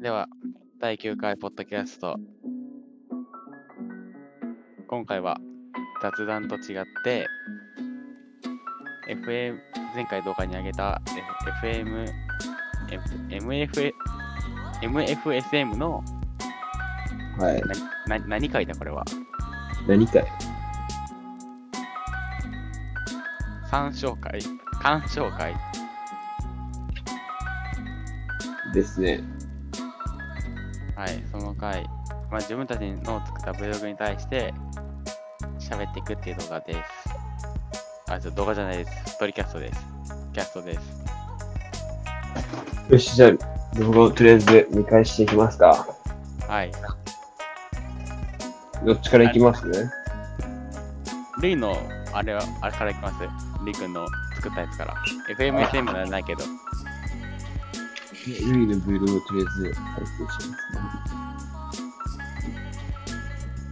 では、第9回ポッドキャスト。今回は雑談と違って、FM、前回動画に上げた FM、MF、MFSM のはい。なな何回だこれは？何かい参照会鑑賞会ですね。はい、その回、まあ、自分たちの作った Vlog に対して喋っていくっていう動画です。あ、ちょ動画じゃないです。ストーリーキャストです。キャストです。よし、じゃあ、動画をとりあえず見返していきますか。はい。どっちからいきますね？レイの、あれは、あれからいきます？リ君の作ったやつから。FMSM ならないけど。ルイのブルーをとりあえず再生しますね。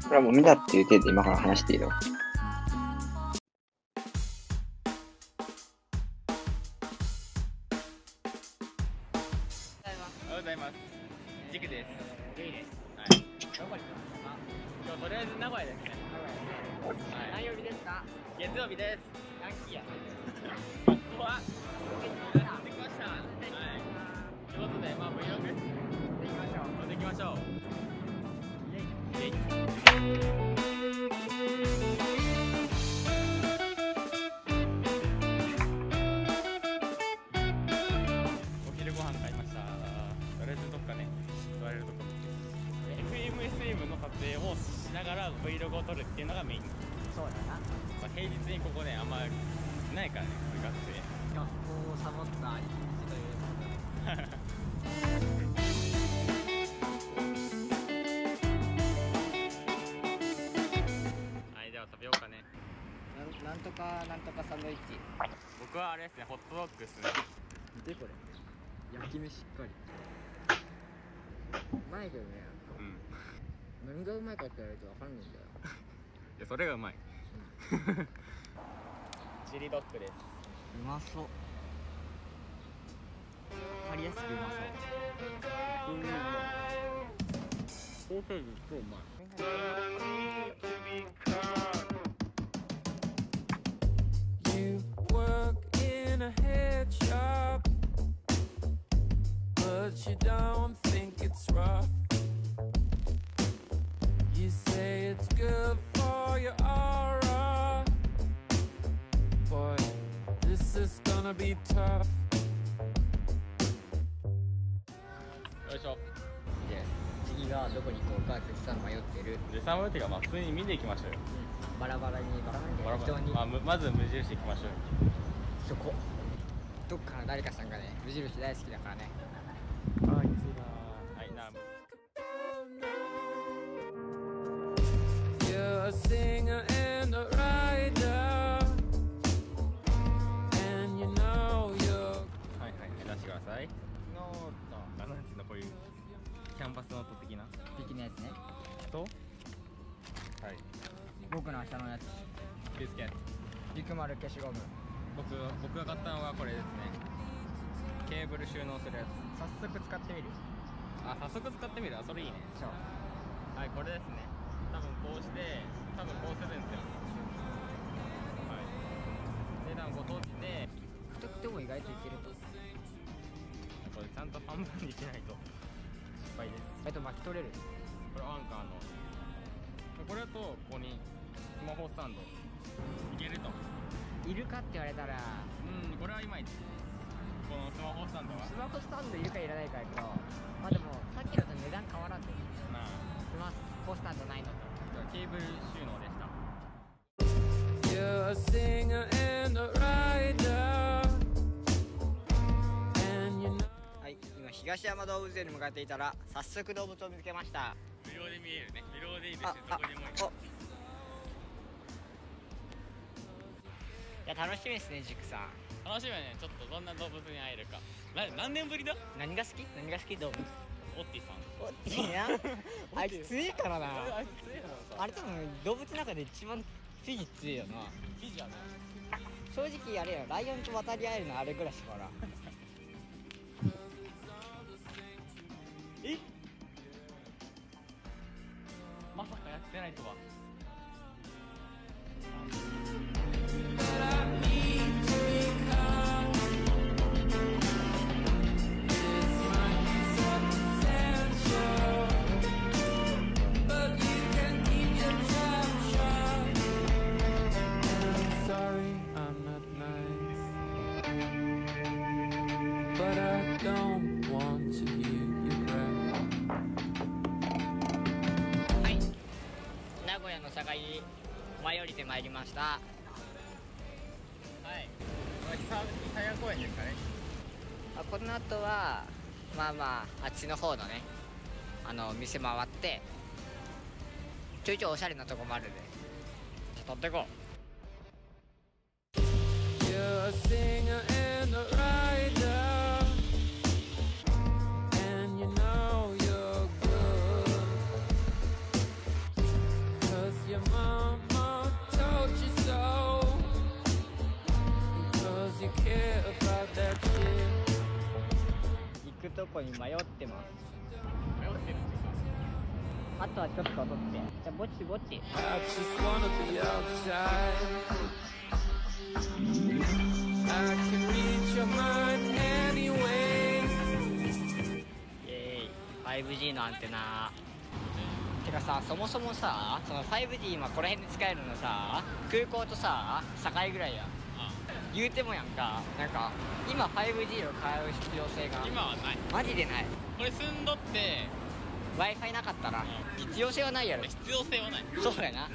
これはもう見たっていう手で今から話していいの Vlog を撮るっていうのがメイン。そうだなまあ、平日にここね、あんまないからね、部活生。学校をサボった一日というはい、では食べようかね。なんなんとかなんとかサンドイッチ僕はあれですね、ホットドッグっすね。見てこれ焼き目しっかりうまいけどねうん。何がうまいかって言われると分かんないんだよ いや、それがうまい。チリドッグです。うまそう分かりやすくうまそうソーセージ超うまい。You work in a head shop, but you don't think it's rough. You say it's good for your aura, boy. This is gonna be tough. よいしょ。次がどこに行こうか絶賛迷ってる、で、3分っていうか、まあ、普通に見に行きましょうよ。バラバラにバラバラにバラバラ適当にまあむまず無印行きましょうよ。そこどっかの誰かさんがね無印大好きだからねビクマル消しゴム僕僕が買ったのはこれですね。ケーブル収納するやつ。早速使ってみる？あ、早速使ってみる？あ、それいいね。そうはい、これですね。多分こうして、多分こうするんですよ。はい。で、多分こう閉じて、太くても意外といけるとこれちゃんと半分にしないと失敗です。意外と巻き取れるこれアンカーの。これだと、ここにスマホスタンド。いけると。いるかって言われたらうん、これはいまいち。このスマホスタンドは？スマホスタンドいるかいらないかやけどまあでもさっきのと値段変わらんでまあ、スマホスタンドないのとケーブル収納でした。You're a singer and a writer, and you know はい今東山動物園に向かっていたら早速動物を見つけました無料で見えるね。無料でいいです。どこでもいい。いや楽しみですね塾さん。楽しみはね。ちょっとどんな動物に会えるか。な何年ぶりだ？何が好き？何が好き？動物オッティさん。オッティな あいつ強いからな。あいつ強いからさあれ多分動物の中で一番フィジ強いよな。フィジやね。正直あれよライオンと渡り合えるのあれぐらいしかなえ？まさかやってないとは。公園ですかねあこの後はまあまああっちの方のねあの店回ってちょいちょいおしゃれなとこもあるんでちょっと撮ってこう。You're a singer and a writer, 行くとこに迷ってます。迷ってるあとはちょっと撮って。じゃあぼちぼち。I just wanna be outside. I can read your mind anyway. イエーイ 5G のアンテナ。てかさそもそもさその 5G 今この辺で使えるのさ空港とさ境ぐらいや。ん言うてもやんか。なんか今 5G を買う必要性が。今はない。マジでない。これ住んどって w i f i なかったら必要性はないやろ。必要性はない。そうやな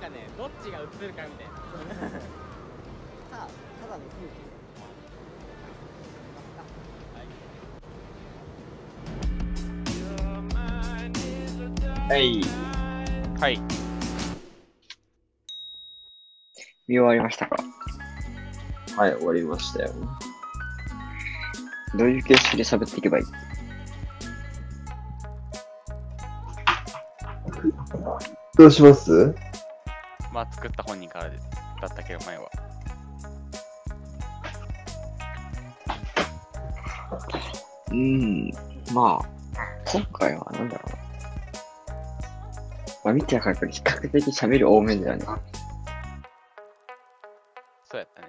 かねどっちが映るかみたいなさあ ただの風景はい。はい。見終わりましたか？はい、終わりましたよ。どういう形式で喋っていけばいい？どうします？まあ作った本人からでだったけど前は。うーん。まあ、今回はなんだろうな。まあ見てわかるけど、比較的喋る多めだよね。そうやったね。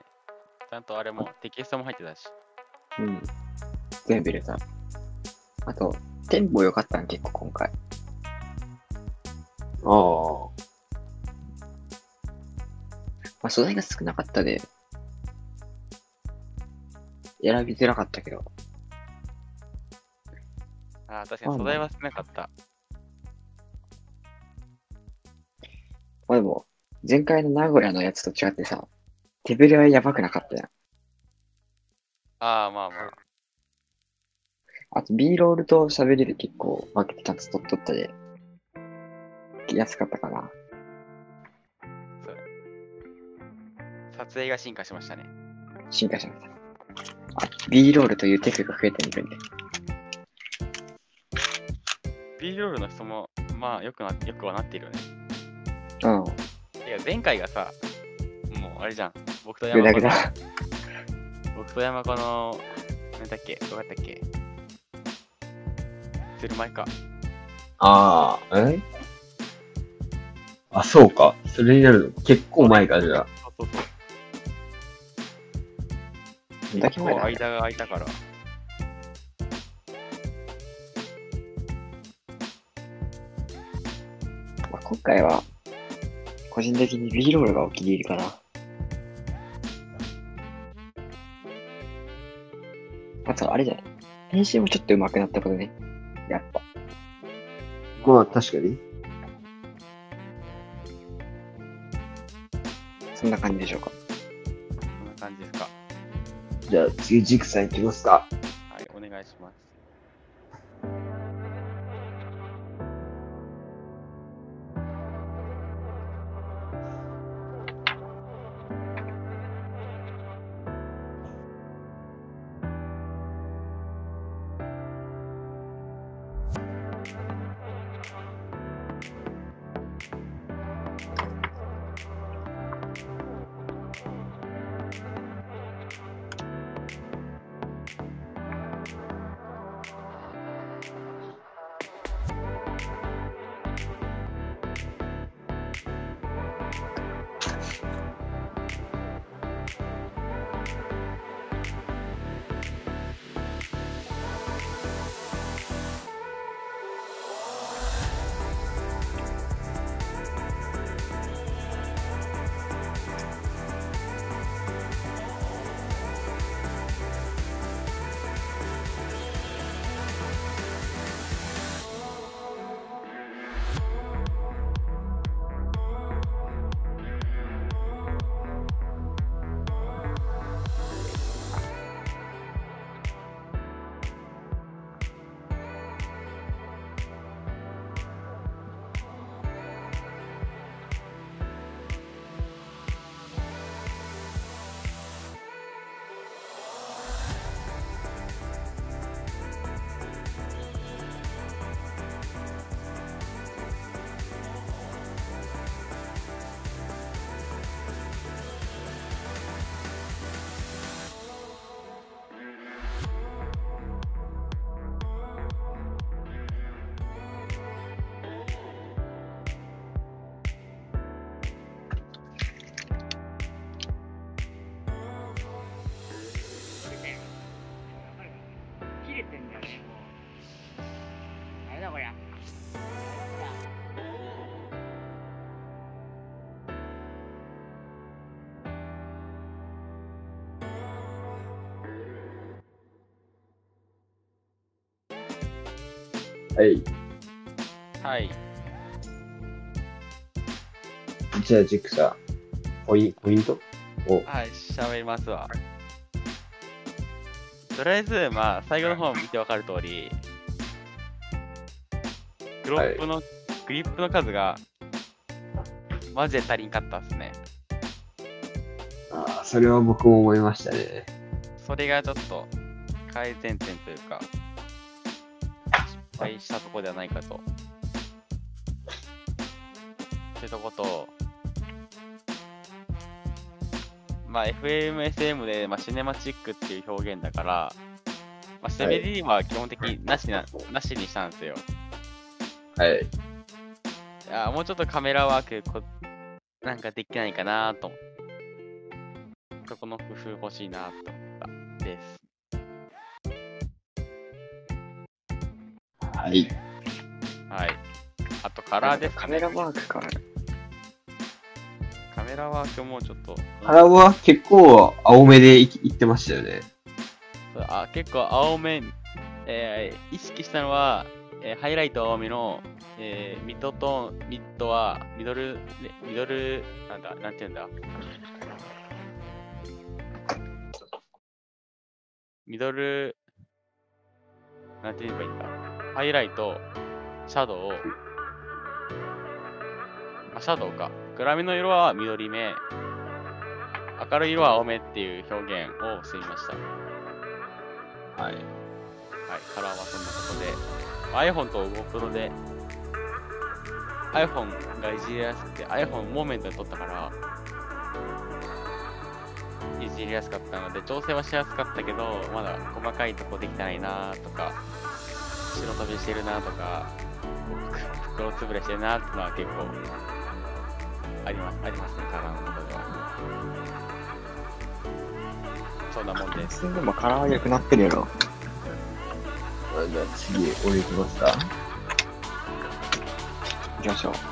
ちゃんとあれもテキストも入ってたし。うん。全部入れた。あと、テンポ良かったね、結構今回。ああ。素材が少なかったで、選びづらかったけど、ああ、確かに素材は少なかった。まあでも、前回の名古屋のやつと違ってさ、手ぶれはやばくなかったやん。ああ、まあまあ。あと、B ロールと喋りで結構分けてちゃんと取っとったで、安かったかな。撮影が進化しましたね。進化しました。あ、B ロールというテクが増えてみるんで。B ロールの人も、まあよくな、よくはなっているよね。うん。いや、前回がさ、もうあれじゃん。僕と山子の、ダ。僕と山子の、なんだっけどうやったっけ？する前か。ああ、え？あ、そうか。それになるの。結構前か、じゃあ。そうそうそう。だけ間が空いたから。まあ、今回は、個人的に B ロールがお気に入りかな。あと、あれじゃない編集もちょっと上手くなったことね。やっぱ。まあ、確かに。そんな感じでしょうか。こんな感じですか。じゃあ、次、ジクさんいきますか。はい、お願いします。はい。はい。じゃあ、ジクサ、ポイポイント？を。はい、喋りますわ。とりあえず、まあ、最後の方見てわかる通り、グロップの、グリップの数が、マジで足りんかったっすね。ああ、それは僕も思いましたね。それがちょっと改善点というか、失敗したところではないかと。ってとこと、まあ FMSM で、まあ、シネマチックっていう表現だから、まあ、セベリーは基本的になしな、なしにしたんですよ。はい。いやもうちょっとカメラワークこなんかできないかなと。そこの工夫欲しいなと思ったです。はい。はい。あとカラーですかね。カメラワークか。カメラワークもちょっと、原は結構青めでいいってましたよね。あ結構青め、えー意識したのは、えーハイライト青めの、えーミッドトーン、ミッドは、ミドル、ねミドル、なんだ、なんて言うんだ。ミドル、なんて言えばいいんだ？ハイライト、シャドウ、あ、シャドウか。暗めの色は緑目、明るい色は青めっていう表現をしてみました。はい。はい、カラーはそんなことで、iPhone と GoPro で、iPhone がいじりやすくて、iPhone モーメントで撮ったから、いじりやすかったので、調整はしやすかったけど、まだ細かいとこできてないなとか、白飛びしてるなとか、袋潰れしてるなってのは結構、あります、ありますね、カラーのことでは。そんなもんです。でもカラー良くなってるやろ。あじゃあ次、俺行きますか。行きましょう。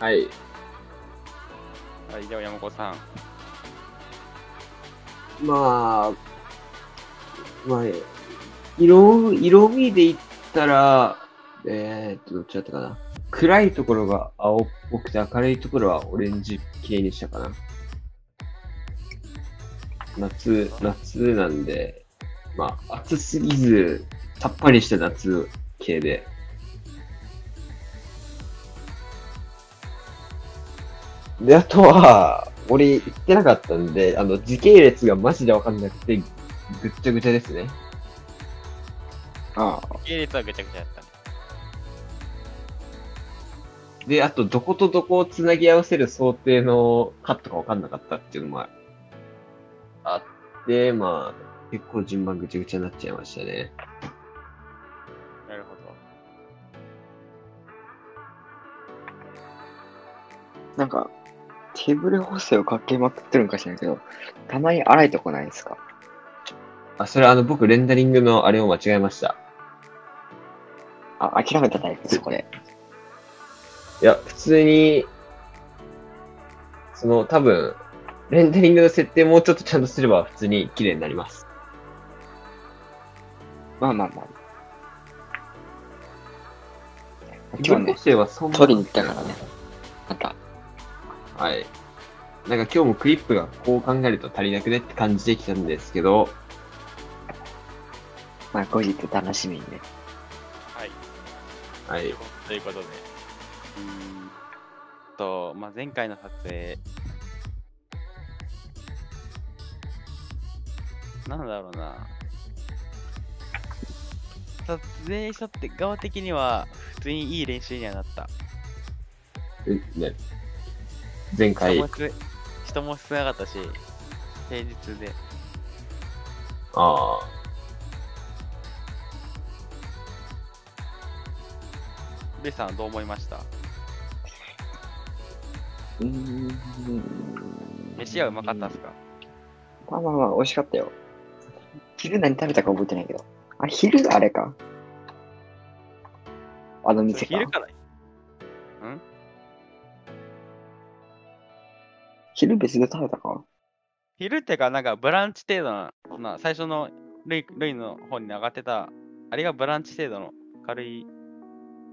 はい。はい、では山子さん。まあ、まあ、色、色味で言ったら、えーっと、どっちだったかな。暗いところが青っぽくて明るいところはオレンジ系にしたかな。夏、夏なんで、まあ、暑すぎず、さっぱりした夏系で。で、あとは、俺言ってなかったんで、あの、時系列がマジでわかんなくて、ぐっちゃぐちゃですね。ああ、系列はぐちゃぐちゃやったね。で、あと、どことどこをつなぎ合わせる想定のカットがわかんなかったっていうのもあって、まあ、結構順番ぐちゃぐちゃになっちゃいましたね。なるほど。なんか、テーブル補正をかけまくってるんかしらんけど、たまに荒いとこないですか？あ、それあの、僕、レンダリングのあれを間違えました。あ、諦めたタイプ、そこで。いや、普通に、その、多分、レンダリングの設定もうちょっとちゃんとすれば普通に綺麗になります。まあまあまあ。テーブ日ね、正はそんな。取りに行ったからね。また。はい。なんか今日もクリップがこう考えると足りなくねって感じてきたんですけど、まあ後日楽しみにね。はい。はい。ということで。うーんと、まあ、前回の撮影、なんだろうな。撮影者って側的には普通にいい練習にはなった。えね、前回人も、少なかったし、平日で。ああ、ベイさんはどう思いました？うーん。飯はうまかったっすか？まあまあまあ、美味しかったよ。昼何食べたか覚えてないけど。あ、昼があれか。あの店か。昼から昼別で食べたか？昼ってか、なんかブランチ程度な、な最初のルイルイの方に上がってた、あれがブランチ程度の軽い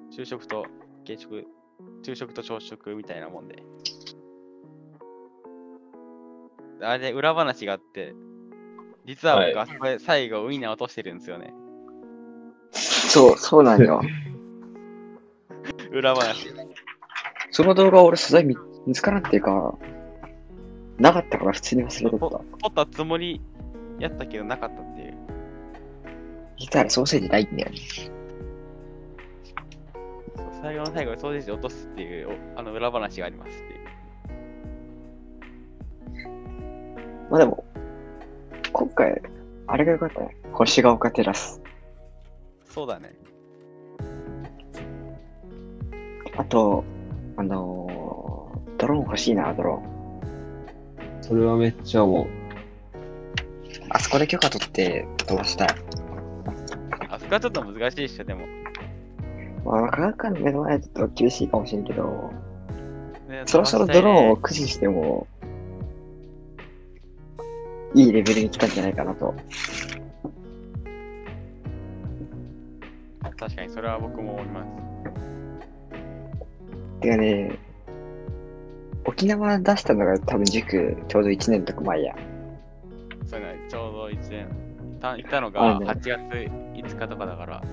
昼食と軽食、昼食と朝食みたいなもんで。あれ、裏話があって、実は僕、はあそこで最後ウインナー落としてるんですよね。そう、そうなんよ。裏話。その動画俺素材見見つからんっていうか、なかったから普通に忘れととった。取ったつもりやったけどなかったっていう。実はソーセージないんだよね。そう最後の最後でソーセージ落とすっていう、おあの裏話がありますっていう。まあでも、今回、あれが良かったね。星が丘テラス。そうだね。あと、あのー、ドローン欲しいな、ドローン。それはめっちゃ思う。あそこで許可取って飛ばしたい。あそこはちょっと難しいでしょ、でも。まあ、科学館の目の前だと厳しいかもしれんけど、ねそろそろドローンを駆使しても、いいレベルに来たんじゃないかなと。確かにそれは僕も思います。てかね、沖縄出したのが多分塾ちょうど1年とか前や。そういうのちょうど1年。いたいたのあがね8月5日とかだから。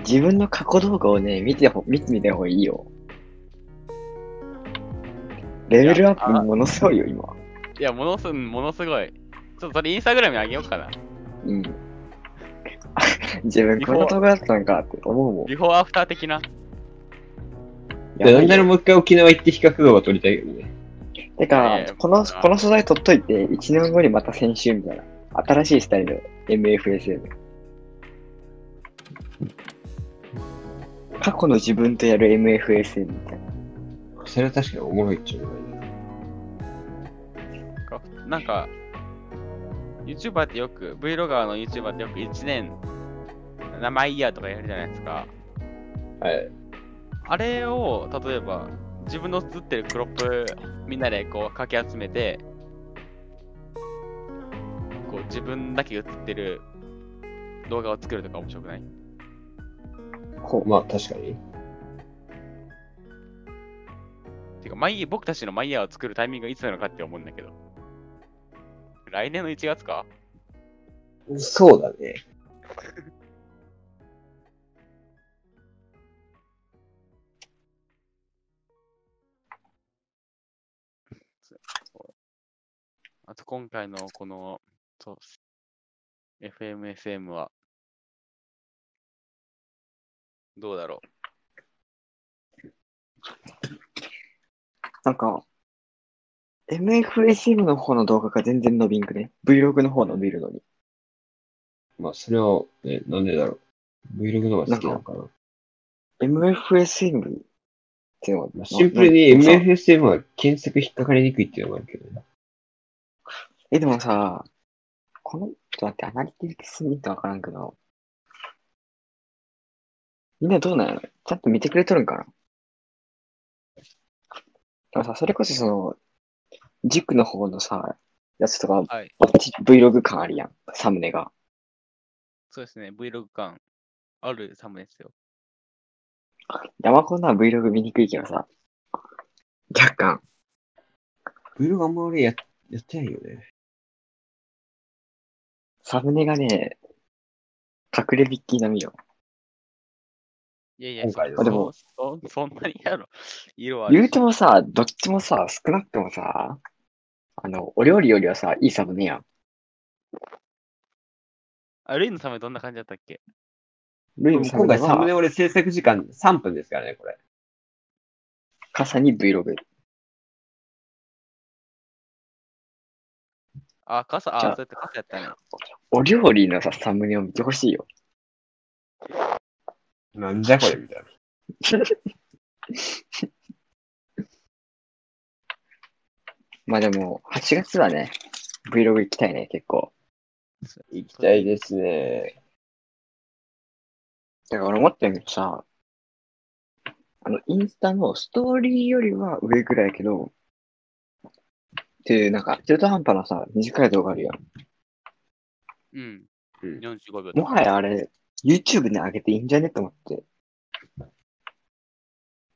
自分の過去動画をね、見てほ、見てみた方がいいよ。レベルアップものすごいよ、今。いや、ものすものすごい。ちょっとそれインスタグラムにあげようかな。うん。自分こんな動画だったのかって思うもん。ビフォーアフター的な。ないんならもう一回沖縄行って比較動画撮りたいけどね。てかえー、この、この素材取っといて、1年後にまた先週みたいな。新しいスタイルの MFSM。過去の自分とやる MFSM みたいな。それは確かにおもろいっちゃおもろいな。なんか、YouTuber ってよく、Vlogger の YouTuber ってよく1年、名前イヤーとかやるじゃないですか。はい。あれを、例えば、自分の写ってるクロップ、みんなでこう、かき集めて、こう、自分だけ写ってる動画を作るとか面白くない？ほう。まあ確かに。てか、マイ僕たちのマイヤーを作るタイミングがいつなのかって思うんだけど。来年の1月か？そうだね。あと今回のこの、そう FMSM は、どうだろなんか、MFSM の方の動画が全然伸びんくね？Vlog の方伸びるのに。まあ、それは、ね、なんでだろう。Vlog の方が好きなのかな。MFSM ってのはまあ、シンプルに MFSM は検索引っかかりにくいっていうのもあるけどね。え、でもさ、この、ちょっと待って、アナリティクス見てわからんけど、みんなどうなんやろちゃんと見てくれとるんかなでもさ、それこそその、塾の方のさ、やつとか、はい。Vlog 感あるやん、サムネが。そうですね。Vlog 感あるサムネですよ。山コンなら Vlog 見にくいけどさ、若干。Vlog あんま俺ややってないよね。サムネがね、隠れビッキー並みよ。いやいや、今回でもそそそんなにやろ。色あるし。言うてもさ、どっちもさ、少なくともさ、あの、お料理よりはさ、いいサムネやん。あ、ルイのサムネどんな感じだったっけ？ルイのサムネ今回サムネは、俺制作時間3分ですからね、これ。傘に Vlog。あ、傘、あ、じゃあそうやって傘やったね。お料理のさ、サムネを見てほしいよ。なんじゃこれみたいな。まあでも、8月はね、Vlog 行きたいね、結構。行きたいですね。だから俺思ったんやけどさ、あの、インスタのストーリーよりは上ぐらいやけど、っていう、なんか、中途半端なさ、短い動画あるやん。うん。うん45秒もはやあれ、YouTube に上げていいんじゃね？と思って。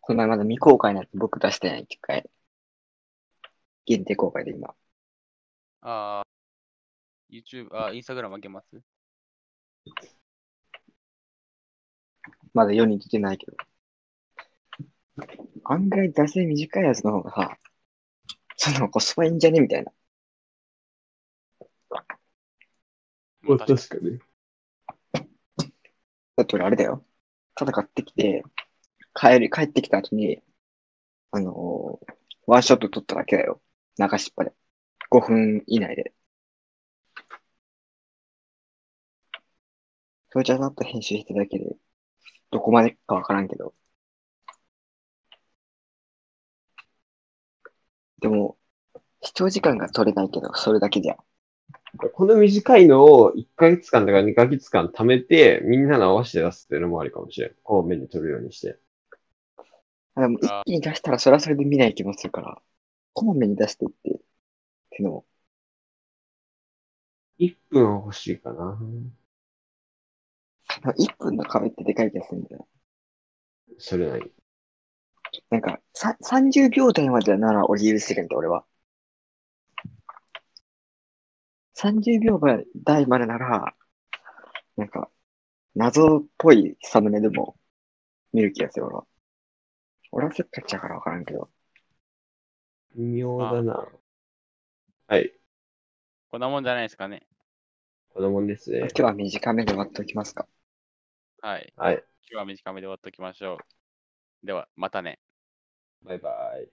この前まだ未公開のやつ僕出してない、一回。限定公開で今。あー YouTube、あ、Instagram あげます？まだ世に出てないけど。案外出せ短いやつの方がさ、そのコスパいいんじゃね？みたいな。もう確かかに。だって俺あれだよ。ただ買ってきて、帰り、帰ってきた後に、あのーワンショット撮っただけだよ。流しっぱで。5分以内で。それじゃざっと編集しただけで、どこまでかわからんけど。でも、視聴時間が取れないけど、それだけじゃん。この短いのを1ヶ月間とか2ヶ月間貯めて、みんなの合わせて出すっていうのもありかもしれん。こう面に取るようにして。でも一気に出したらそれはそれで見ない気もするから、こまめに出していって、っていうのも、1分は欲しいかな。1分の壁ってでかい気がするんだよ。それなり。なんか、さ、30秒台までなら俺許せるんだ、俺は。30秒台までなら、なんか、謎っぽいサムネでも見る気がする、俺は。俺はせっかちやからわからんけど。微妙だな。はい。こんなもんじゃないですかね。こんなもんですね今。日は短めで終わっておきますか。はい。はい。今日は短めで終わっておきましょう。では、またね。バイバイ。